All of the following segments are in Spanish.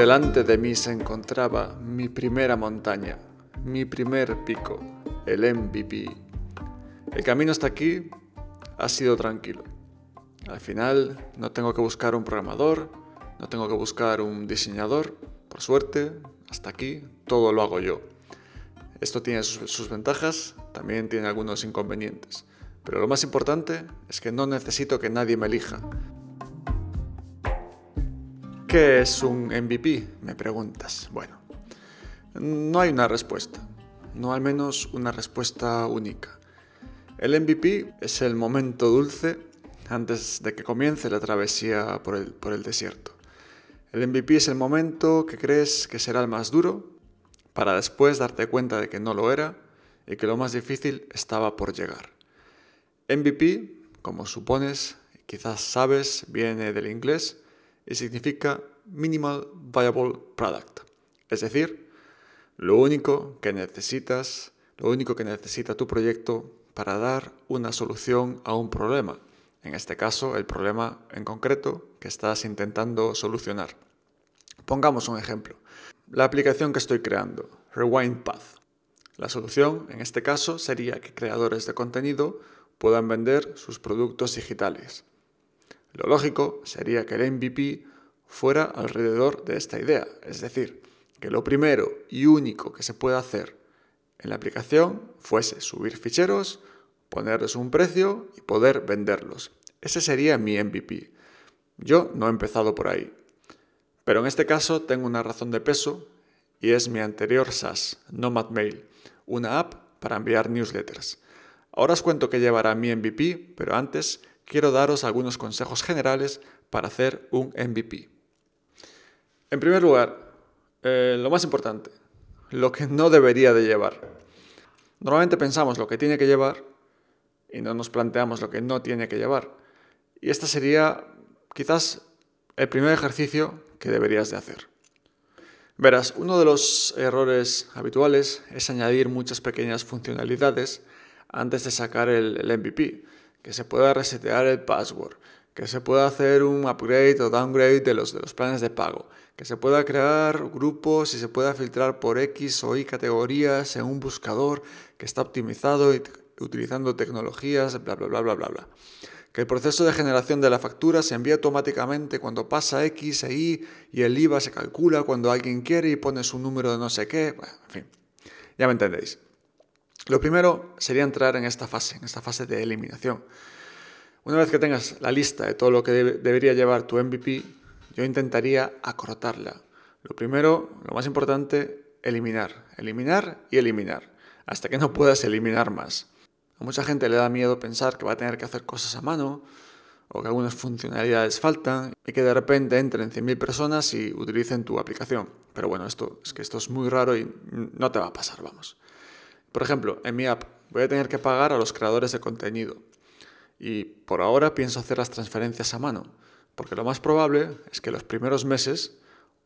Delante de mí se encontraba mi primera montaña, mi primer pico, el MVP. El camino hasta aquí ha sido tranquilo. Al final no tengo que buscar un programador, no tengo que buscar un diseñador. Por suerte, hasta aquí todo lo hago yo. Esto tiene sus, ventajas, también tiene algunos inconvenientes. Pero lo más importante es que no necesito que nadie me elija. ¿Qué es un MVP? Me preguntas. Bueno, no hay una respuesta, no al menos una respuesta única. El MVP es el momento dulce antes de que comience la travesía por el, por el desierto. El MVP es el momento que crees que será el más duro para después darte cuenta de que no lo era y que lo más difícil estaba por llegar. MVP, como supones, quizás sabes, viene del inglés y significa Minimal Viable Product. Es decir, lo único que necesitas, lo único que necesita tu proyecto para dar una solución a un problema. En este caso, el problema en concreto que estás intentando solucionar. Pongamos un ejemplo. La aplicación que estoy creando, Rewind Path. La solución, en este caso, sería que creadores de contenido puedan vender sus productos digitales. Lo lógico sería que el MVP fuera alrededor de esta idea, es decir, que lo primero y único que se puede hacer en la aplicación fuese subir ficheros, ponerles un precio y poder venderlos. Ese sería mi MVP. Yo no he empezado por ahí. Pero en este caso tengo una razón de peso y es mi anterior SaaS, Nomad Mail, una app para enviar newsletters. Ahora os cuento qué llevará mi MVP, pero antes quiero daros algunos consejos generales para hacer un MVP. En primer lugar, eh, lo más importante, lo que no debería de llevar. Normalmente pensamos lo que tiene que llevar y no nos planteamos lo que no tiene que llevar. Y este sería quizás el primer ejercicio que deberías de hacer. Verás, uno de los errores habituales es añadir muchas pequeñas funcionalidades antes de sacar el, el MVP, que se pueda resetear el password, que se pueda hacer un upgrade o downgrade de los, de los planes de pago, que se pueda crear grupos y se pueda filtrar por X o Y categorías en un buscador que está optimizado y utilizando tecnologías, bla, bla, bla, bla, bla, bla. Que el proceso de generación de la factura se envía automáticamente cuando pasa X e Y y el IVA se calcula cuando alguien quiere y pones un número de no sé qué. Bueno, en fin, ya me entendéis. Lo primero sería entrar en esta fase, en esta fase de eliminación. Una vez que tengas la lista de todo lo que debería llevar tu MVP, yo intentaría acortarla. Lo primero, lo más importante, eliminar, eliminar y eliminar, hasta que no puedas eliminar más. A mucha gente le da miedo pensar que va a tener que hacer cosas a mano, o que algunas funcionalidades faltan, y que de repente entren 100.000 personas y utilicen tu aplicación. Pero bueno, esto es que esto es muy raro y no te va a pasar, vamos. Por ejemplo, en mi app voy a tener que pagar a los creadores de contenido y por ahora pienso hacer las transferencias a mano, porque lo más probable es que los primeros meses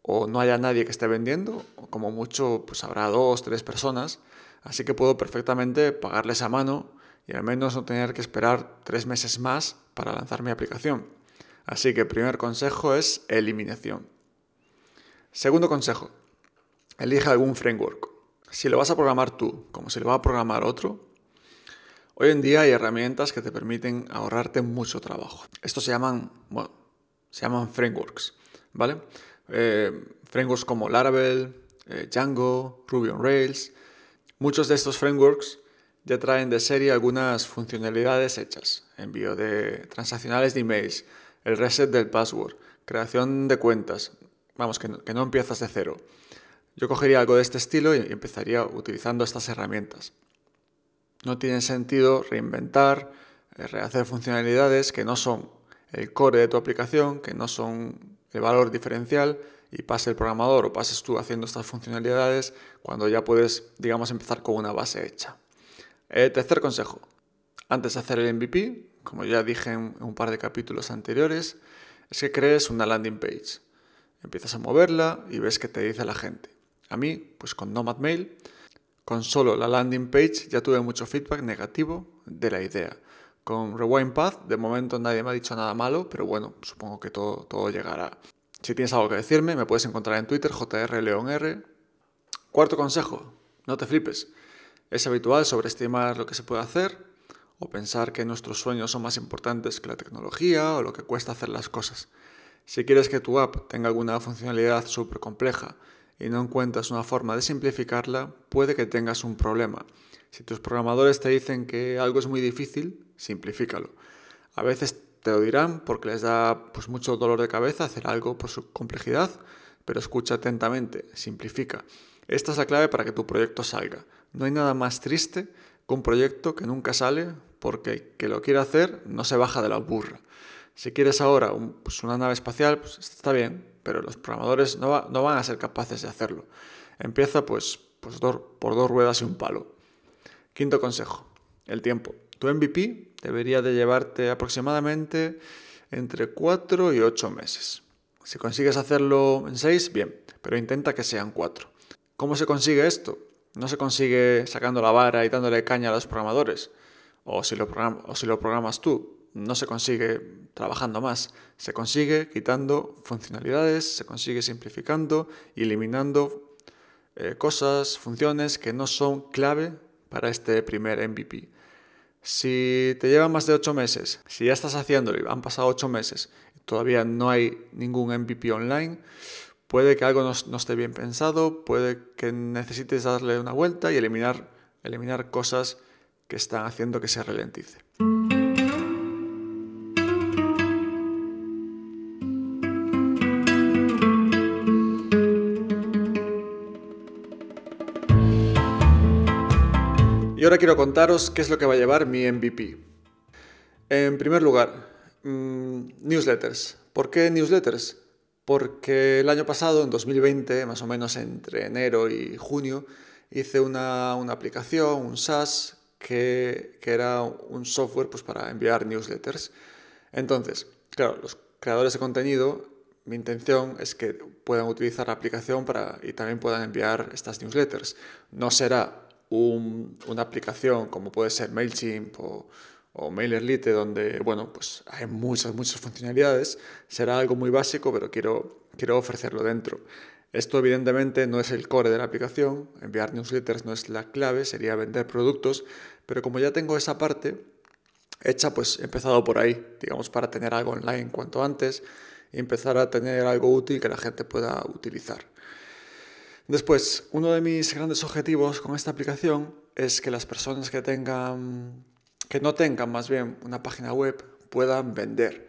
o no haya nadie que esté vendiendo, o como mucho pues habrá dos, tres personas, así que puedo perfectamente pagarles a mano y al menos no tener que esperar tres meses más para lanzar mi aplicación. Así que el primer consejo es eliminación. Segundo consejo, elige algún framework. Si lo vas a programar tú, como si lo va a programar otro, Hoy en día hay herramientas que te permiten ahorrarte mucho trabajo. Estos se llaman, se llaman frameworks, ¿vale? Eh, frameworks como Laravel, eh, Django, Ruby on Rails. Muchos de estos frameworks ya traen de serie algunas funcionalidades hechas. Envío de transaccionales de emails, el reset del password, creación de cuentas. Vamos, que no, que no empiezas de cero. Yo cogería algo de este estilo y empezaría utilizando estas herramientas. No tiene sentido reinventar, eh, rehacer funcionalidades que no son el core de tu aplicación, que no son el valor diferencial y pase el programador o pases tú haciendo estas funcionalidades cuando ya puedes, digamos, empezar con una base hecha. Eh, tercer consejo. Antes de hacer el MVP, como ya dije en un par de capítulos anteriores, es que crees una landing page. Empiezas a moverla y ves qué te dice la gente. A mí, pues con Nomad Mail, con solo la landing page ya tuve mucho feedback negativo de la idea. Con Rewind Path, de momento nadie me ha dicho nada malo, pero bueno, supongo que todo, todo llegará. Si tienes algo que decirme, me puedes encontrar en Twitter, jrleonr. Cuarto consejo, no te flipes. Es habitual sobreestimar lo que se puede hacer o pensar que nuestros sueños son más importantes que la tecnología o lo que cuesta hacer las cosas. Si quieres que tu app tenga alguna funcionalidad súper compleja y no encuentras una forma de simplificarla, puede que tengas un problema. Si tus programadores te dicen que algo es muy difícil, simplifícalo. A veces te lo dirán porque les da pues, mucho dolor de cabeza hacer algo por su complejidad, pero escucha atentamente, simplifica. Esta es la clave para que tu proyecto salga. No hay nada más triste que un proyecto que nunca sale porque el que lo quiere hacer no se baja de la burra. Si quieres ahora pues una nave espacial, pues está bien, pero los programadores no, van a ser capaces de hacerlo. Empieza pues, pues por dos ruedas y un palo. Quinto consejo, el tiempo. Tu MVP debería de llevarte aproximadamente entre 4 y 8 meses. Si consigues hacerlo en 6, bien, pero intenta que sean 4. ¿Cómo se consigue esto? No se consigue sacando la vara y dándole caña a los programadores. O si lo, o si lo programas tú, no se consigue trabajando más, se consigue quitando funcionalidades, se consigue simplificando y eliminando eh, cosas, funciones que no son clave para este primer MVP. Si te lleva más de 8 meses, si ya estás haciéndolo y han pasado 8 meses y todavía no hay ningún MVP online, puede que algo no, no, esté bien pensado, puede que necesites darle una vuelta y eliminar, eliminar cosas que están haciendo que se ralentice. Y ahora quiero contaros qué es lo que va a llevar mi MVP. En primer lugar, mm, newsletters. ¿Por qué newsletters? Porque el año pasado, en 2020, más o menos entre enero y junio, hice una, aplicación, un SaaS, que, que, era un software pues, para enviar newsletters. Entonces, claro, los creadores de contenido, mi intención es que puedan utilizar la aplicación para, y también puedan enviar estas newsletters. No será una aplicación como puede ser MailChimp o, o MailerLite, donde bueno, pues hay muchas, muchas funcionalidades, será algo muy básico, pero quiero, quiero ofrecerlo dentro. Esto evidentemente no es el core de la aplicación, enviar newsletters no es la clave, sería vender productos, pero como ya tengo esa parte hecha, pues he empezado por ahí, digamos, para tener algo online cuanto antes y empezar a tener algo útil que la gente pueda utilizar. Después, uno de mis grandes objetivos con esta aplicación es que las personas que tengan, que no tengan más bien una página web, puedan vender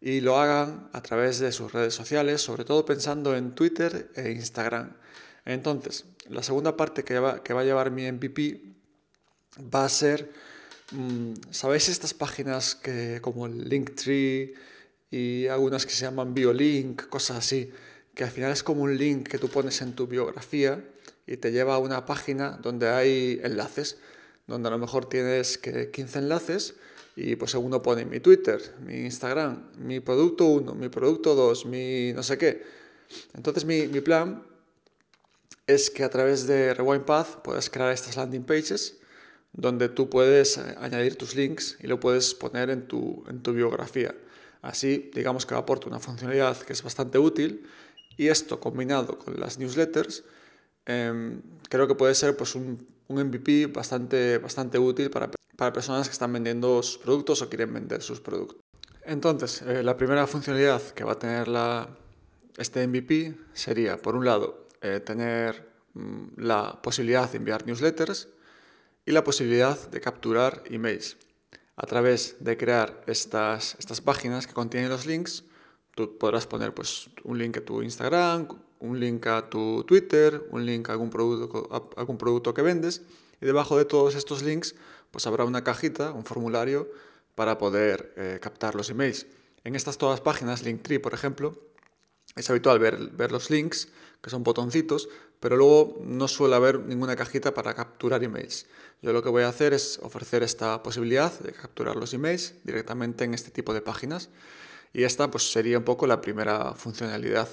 y lo hagan a través de sus redes sociales, sobre todo pensando en Twitter e Instagram. Entonces, la segunda parte que va, que va a llevar mi MVP va a ser, mm, ¿sabéis estas páginas que como Linktree y algunas que se llaman BioLink, cosas así? Que al final es como un link que tú pones en tu biografía y te lleva a una página donde hay enlaces, donde a lo mejor tienes que 15 enlaces y pues uno pone mi Twitter, mi Instagram, mi producto 1, mi producto 2, mi no sé qué. Entonces mi, mi plan es que a través de Rewind Path puedas crear estas landing pages donde tú puedes eh, añadir tus links y lo puedes poner en tu, en tu biografía. Así, digamos que aporta una funcionalidad que es bastante útil y esto combinado con las newsletters, em, creo que puede ser pues, un, un MVP bastante, bastante útil para, para, personas que están vendiendo sus productos o quieren vender sus productos. Entonces, eh, la primera funcionalidad que va a tener la, este MVP sería, por un lado, eh, tener mm, la posibilidad de enviar newsletters y la posibilidad de capturar emails. A través de crear estas, estas páginas que contienen los links, Tú podrás poner pues, un link a tu Instagram, un link a tu Twitter, un link a algún producto, algún producto que vendes y debajo de todos estos links pues habrá una cajita, un formulario para poder eh, captar los emails. En estas todas páginas, Linktree por ejemplo, es habitual ver, ver los links, que son botoncitos, pero luego no suele haber ninguna cajita para capturar emails. Yo lo que voy a hacer es ofrecer esta posibilidad de capturar los emails directamente en este tipo de páginas. Y esta pues sería un poco la primera funcionalidad.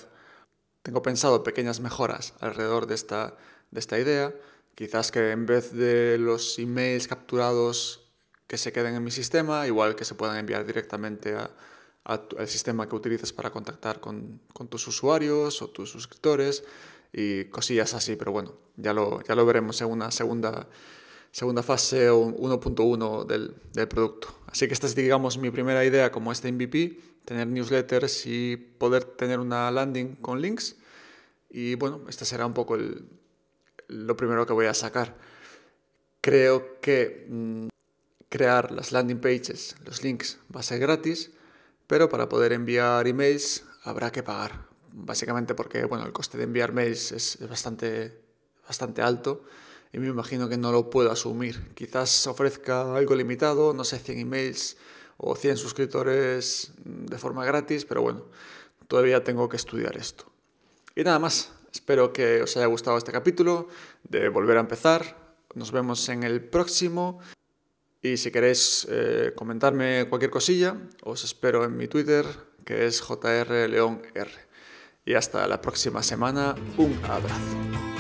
Tengo pensado pequeñas mejoras alrededor de esta, de esta idea. Quizás que en vez de los emails capturados que se queden en mi sistema, igual que se puedan enviar directamente a, al sistema que utilices para contactar con, con, tus usuarios o tus suscriptores y cosillas así, pero bueno, ya lo, ya lo veremos en una segunda, segunda fase o 1.1 del, del producto. Así que esta es, digamos, mi primera idea como este MVP, tener newsletters y poder tener una landing con links. Y bueno, este será un poco el, lo primero que voy a sacar. Creo que mm, crear las landing pages, los links, va a ser gratis, pero para poder enviar emails habrá que pagar. Básicamente porque bueno, el coste de enviar mails es, bastante, bastante alto y me imagino que no lo puedo asumir. Quizás ofrezca algo limitado, no sé, 100 emails o 100 suscriptores de forma gratis, pero bueno, todavía tengo que estudiar esto. Y nada más, espero que os haya gustado este capítulo de Volver a empezar. Nos vemos en el próximo. Y si queréis eh, comentarme cualquier cosilla, os espero en mi Twitter, que es jrleonr. Y hasta la próxima semana, un abrazo.